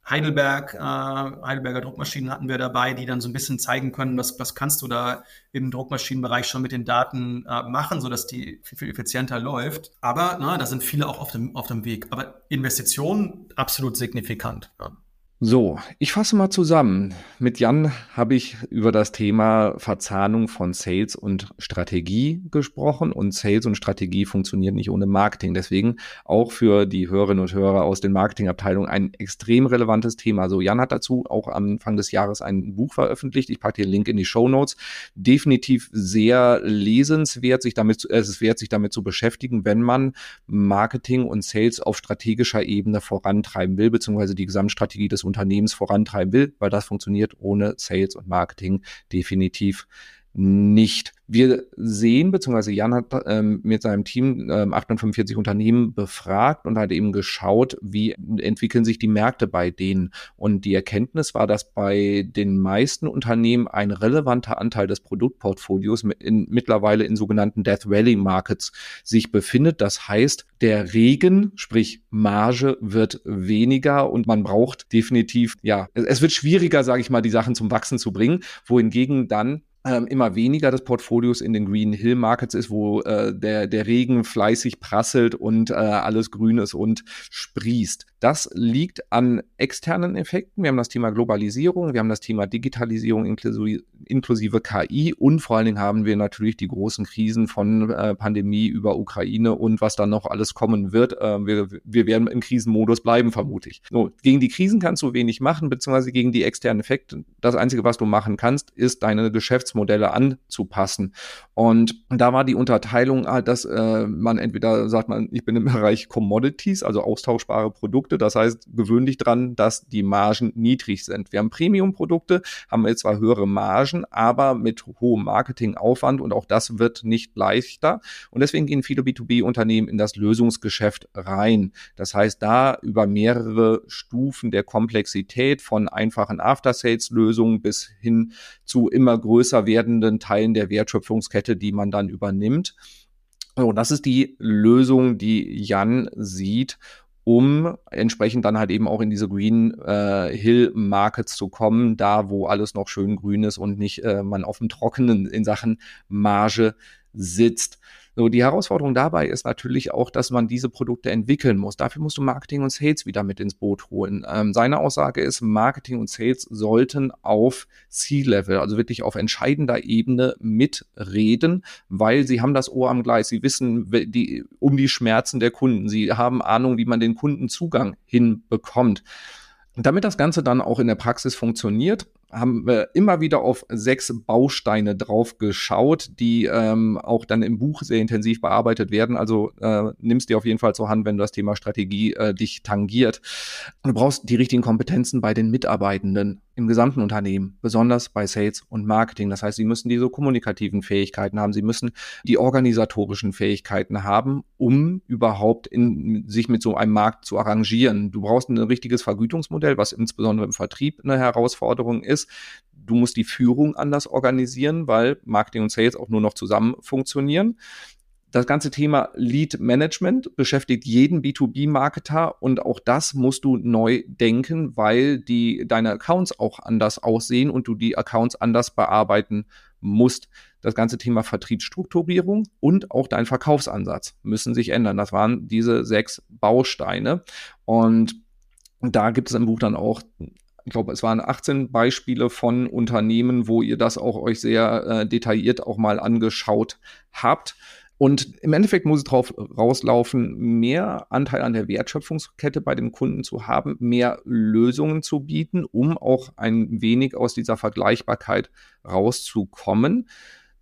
Heidelberg, äh, Heidelberger Druckmaschinen hatten wir dabei, die dann so ein bisschen zeigen können, was, was kannst du da im Druckmaschinenbereich schon mit den Daten äh, machen, sodass die viel, viel effizienter läuft. Aber na, da sind viele auch auf dem, auf dem Weg. Aber Investitionen absolut signifikant. Ja. So, ich fasse mal zusammen. Mit Jan habe ich über das Thema Verzahnung von Sales und Strategie gesprochen und Sales und Strategie funktioniert nicht ohne Marketing. Deswegen auch für die Hörerinnen und Hörer aus den Marketingabteilungen ein extrem relevantes Thema. So, Jan hat dazu auch am Anfang des Jahres ein Buch veröffentlicht. Ich packe den Link in die Show Notes. Definitiv sehr lesenswert, sich damit, äh, es ist wert, sich damit zu beschäftigen, wenn man Marketing und Sales auf strategischer Ebene vorantreiben will, beziehungsweise die Gesamtstrategie des Unternehmens vorantreiben will, weil das funktioniert ohne Sales und Marketing definitiv nicht. Wir sehen, beziehungsweise Jan hat ähm, mit seinem Team ähm, 845 Unternehmen befragt und hat eben geschaut, wie entwickeln sich die Märkte bei denen. Und die Erkenntnis war, dass bei den meisten Unternehmen ein relevanter Anteil des Produktportfolios in, mittlerweile in sogenannten Death Valley Markets sich befindet. Das heißt, der Regen, sprich Marge, wird weniger und man braucht definitiv, ja, es wird schwieriger, sage ich mal, die Sachen zum Wachsen zu bringen, wohingegen dann ähm, immer weniger des Portfolios in den Green Hill Markets ist, wo äh, der, der Regen fleißig prasselt und äh, alles grün ist und sprießt. Das liegt an externen Effekten. Wir haben das Thema Globalisierung, wir haben das Thema Digitalisierung inklusive, KI und vor allen Dingen haben wir natürlich die großen Krisen von äh, Pandemie über Ukraine und was dann noch alles kommen wird. Äh, wir, wir werden im Krisenmodus bleiben, vermute. So, gegen die Krisen kannst du wenig machen, beziehungsweise gegen die externen Effekte. Das Einzige, was du machen kannst, ist deine Geschäftsmodelle anzupassen. Und da war die Unterteilung, halt, dass äh, man entweder sagt man, ich bin im Bereich Commodities, also austauschbare Produkte. Das heißt, gewöhn dich dran, dass die Margen niedrig sind. Wir haben Premium-Produkte, haben jetzt zwar höhere Margen, aber mit hohem Marketingaufwand und auch das wird nicht leichter. Und deswegen gehen viele B2B-Unternehmen in das Lösungsgeschäft rein. Das heißt, da über mehrere Stufen der Komplexität von einfachen After-Sales-Lösungen bis hin zu immer größer werdenden Teilen der Wertschöpfungskette, die man dann übernimmt. Und das ist die Lösung, die Jan sieht um entsprechend dann halt eben auch in diese Green äh, Hill Markets zu kommen, da wo alles noch schön grün ist und nicht äh, man auf dem Trockenen in Sachen Marge sitzt. So, die Herausforderung dabei ist natürlich auch, dass man diese Produkte entwickeln muss. Dafür musst du Marketing und Sales wieder mit ins Boot holen. Ähm, seine Aussage ist, Marketing und Sales sollten auf C-Level, also wirklich auf entscheidender Ebene mitreden, weil sie haben das Ohr am Gleis. Sie wissen die, um die Schmerzen der Kunden. Sie haben Ahnung, wie man den Kundenzugang hinbekommt. damit das Ganze dann auch in der Praxis funktioniert, haben wir immer wieder auf sechs Bausteine drauf geschaut, die ähm, auch dann im Buch sehr intensiv bearbeitet werden. Also äh, nimmst dir auf jeden Fall zur Hand, wenn das Thema Strategie äh, dich tangiert. Du brauchst die richtigen Kompetenzen bei den Mitarbeitenden im gesamten Unternehmen, besonders bei Sales und Marketing. Das heißt, sie müssen diese kommunikativen Fähigkeiten haben, sie müssen die organisatorischen Fähigkeiten haben, um überhaupt in, sich mit so einem Markt zu arrangieren. Du brauchst ein richtiges Vergütungsmodell, was insbesondere im Vertrieb eine Herausforderung ist ist, du musst die Führung anders organisieren, weil Marketing und Sales auch nur noch zusammen funktionieren. Das ganze Thema Lead Management beschäftigt jeden B2B-Marketer und auch das musst du neu denken, weil die, deine Accounts auch anders aussehen und du die Accounts anders bearbeiten musst. Das ganze Thema Vertriebsstrukturierung und auch dein Verkaufsansatz müssen sich ändern. Das waren diese sechs Bausteine und da gibt es im Buch dann auch ich glaube, es waren 18 Beispiele von Unternehmen, wo ihr das auch euch sehr äh, detailliert auch mal angeschaut habt. Und im Endeffekt muss es darauf rauslaufen, mehr Anteil an der Wertschöpfungskette bei dem Kunden zu haben, mehr Lösungen zu bieten, um auch ein wenig aus dieser Vergleichbarkeit rauszukommen.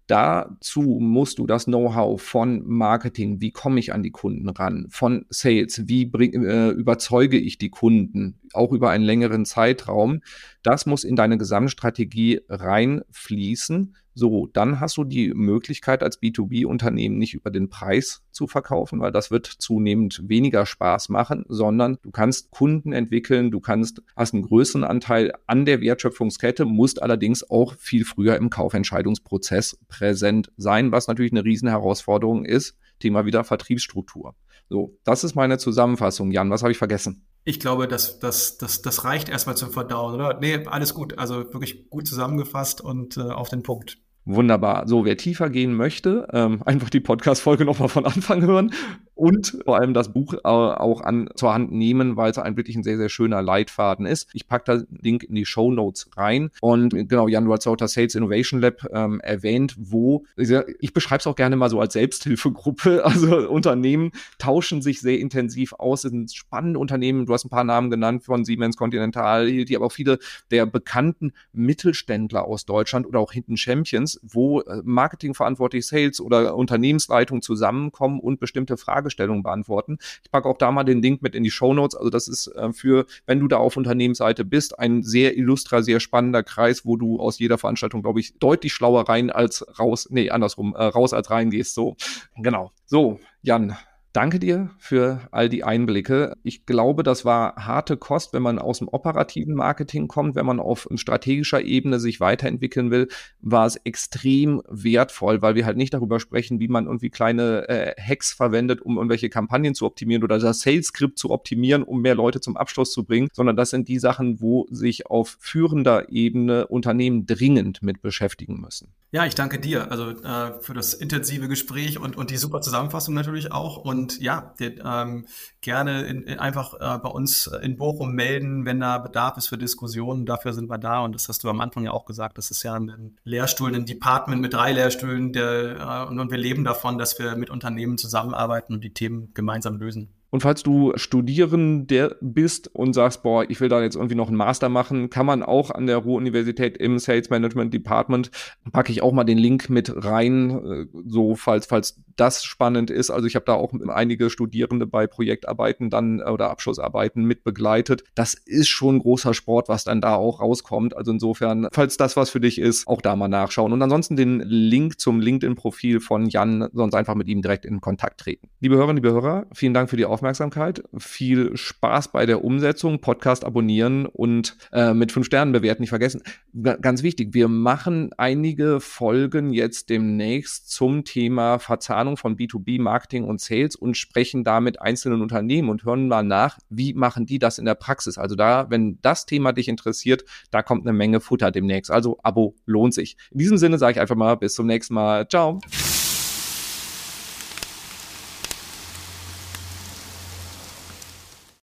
Dazu musst du das Know-how von Marketing, wie komme ich an die Kunden ran, von Sales, wie bring, äh, überzeuge ich die Kunden, auch über einen längeren Zeitraum. Das muss in deine Gesamtstrategie reinfließen. So, dann hast du die Möglichkeit als B2B-Unternehmen nicht über den Preis zu verkaufen, weil das wird zunehmend weniger Spaß machen, sondern du kannst Kunden entwickeln, du kannst, hast einen größeren Anteil an der Wertschöpfungskette, musst allerdings auch viel früher im Kaufentscheidungsprozess präsent sein, was natürlich eine Riesenherausforderung ist. Thema wieder Vertriebsstruktur. So, das ist meine Zusammenfassung. Jan, was habe ich vergessen? Ich glaube, das, das, das, das reicht erstmal zum Verdauen, oder? Nee, alles gut. Also wirklich gut zusammengefasst und äh, auf den Punkt. Wunderbar. So, wer tiefer gehen möchte, ähm, einfach die Podcast-Folge nochmal von Anfang hören und vor allem das Buch auch an zur Hand nehmen, weil es ein wirklich ein sehr, sehr schöner Leitfaden ist. Ich packe da Link in die Show Notes rein. Und genau, Jan, du Sales Innovation Lab ähm, erwähnt, wo ich beschreibe es auch gerne mal so als Selbsthilfegruppe. Also Unternehmen tauschen sich sehr intensiv aus. Es sind spannende Unternehmen. Du hast ein paar Namen genannt von Siemens Continental, die aber auch viele der bekannten Mittelständler aus Deutschland oder auch Hidden Champions, wo äh, Marketingverantwortlich, Sales oder Unternehmensleitung zusammenkommen und bestimmte Fragestellungen beantworten. Ich packe auch da mal den Link mit in die Show Notes. Also das ist äh, für, wenn du da auf Unternehmensseite bist, ein sehr illustrer, sehr spannender Kreis, wo du aus jeder Veranstaltung, glaube ich, deutlich schlauer rein als raus, nee, andersrum, äh, raus als reingehst. So, genau. So, Jan, Danke dir für all die Einblicke. Ich glaube, das war harte Kost, wenn man aus dem operativen Marketing kommt, wenn man auf strategischer Ebene sich weiterentwickeln will, war es extrem wertvoll, weil wir halt nicht darüber sprechen, wie man irgendwie kleine äh, Hacks verwendet, um irgendwelche Kampagnen zu optimieren oder das Sales-Skript zu optimieren, um mehr Leute zum Abschluss zu bringen, sondern das sind die Sachen, wo sich auf führender Ebene Unternehmen dringend mit beschäftigen müssen. Ja, ich danke dir also äh, für das intensive Gespräch und, und die super Zusammenfassung natürlich auch. Und ja, den, ähm, gerne in, in einfach äh, bei uns in Bochum melden, wenn da Bedarf ist für Diskussionen. Dafür sind wir da. Und das hast du am Anfang ja auch gesagt. Das ist ja ein Lehrstuhl, ein Department mit drei Lehrstühlen. Der, äh, und wir leben davon, dass wir mit Unternehmen zusammenarbeiten und die Themen gemeinsam lösen. Und falls du Studierender bist und sagst, boah, ich will da jetzt irgendwie noch einen Master machen, kann man auch an der Ruhr-Universität im Sales Management Department, packe ich auch mal den Link mit rein, äh, so falls, falls das spannend ist. Also ich habe da auch einige Studierende bei Projektarbeiten dann äh, oder Abschlussarbeiten mit begleitet. Das ist schon großer Sport, was dann da auch rauskommt. Also insofern, falls das was für dich ist, auch da mal nachschauen. Und ansonsten den Link zum LinkedIn-Profil von Jan, sonst einfach mit ihm direkt in Kontakt treten. Liebe Hörerinnen, liebe Hörer, vielen Dank für die Aufmerksamkeit. Viel Spaß bei der Umsetzung. Podcast abonnieren und äh, mit fünf Sternen bewerten nicht vergessen. G ganz wichtig, wir machen einige Folgen jetzt demnächst zum Thema Verzahnung von B2B Marketing und Sales und sprechen da mit einzelnen Unternehmen und hören mal nach, wie machen die das in der Praxis. Also da, wenn das Thema dich interessiert, da kommt eine Menge Futter demnächst. Also Abo lohnt sich. In diesem Sinne sage ich einfach mal bis zum nächsten Mal. Ciao.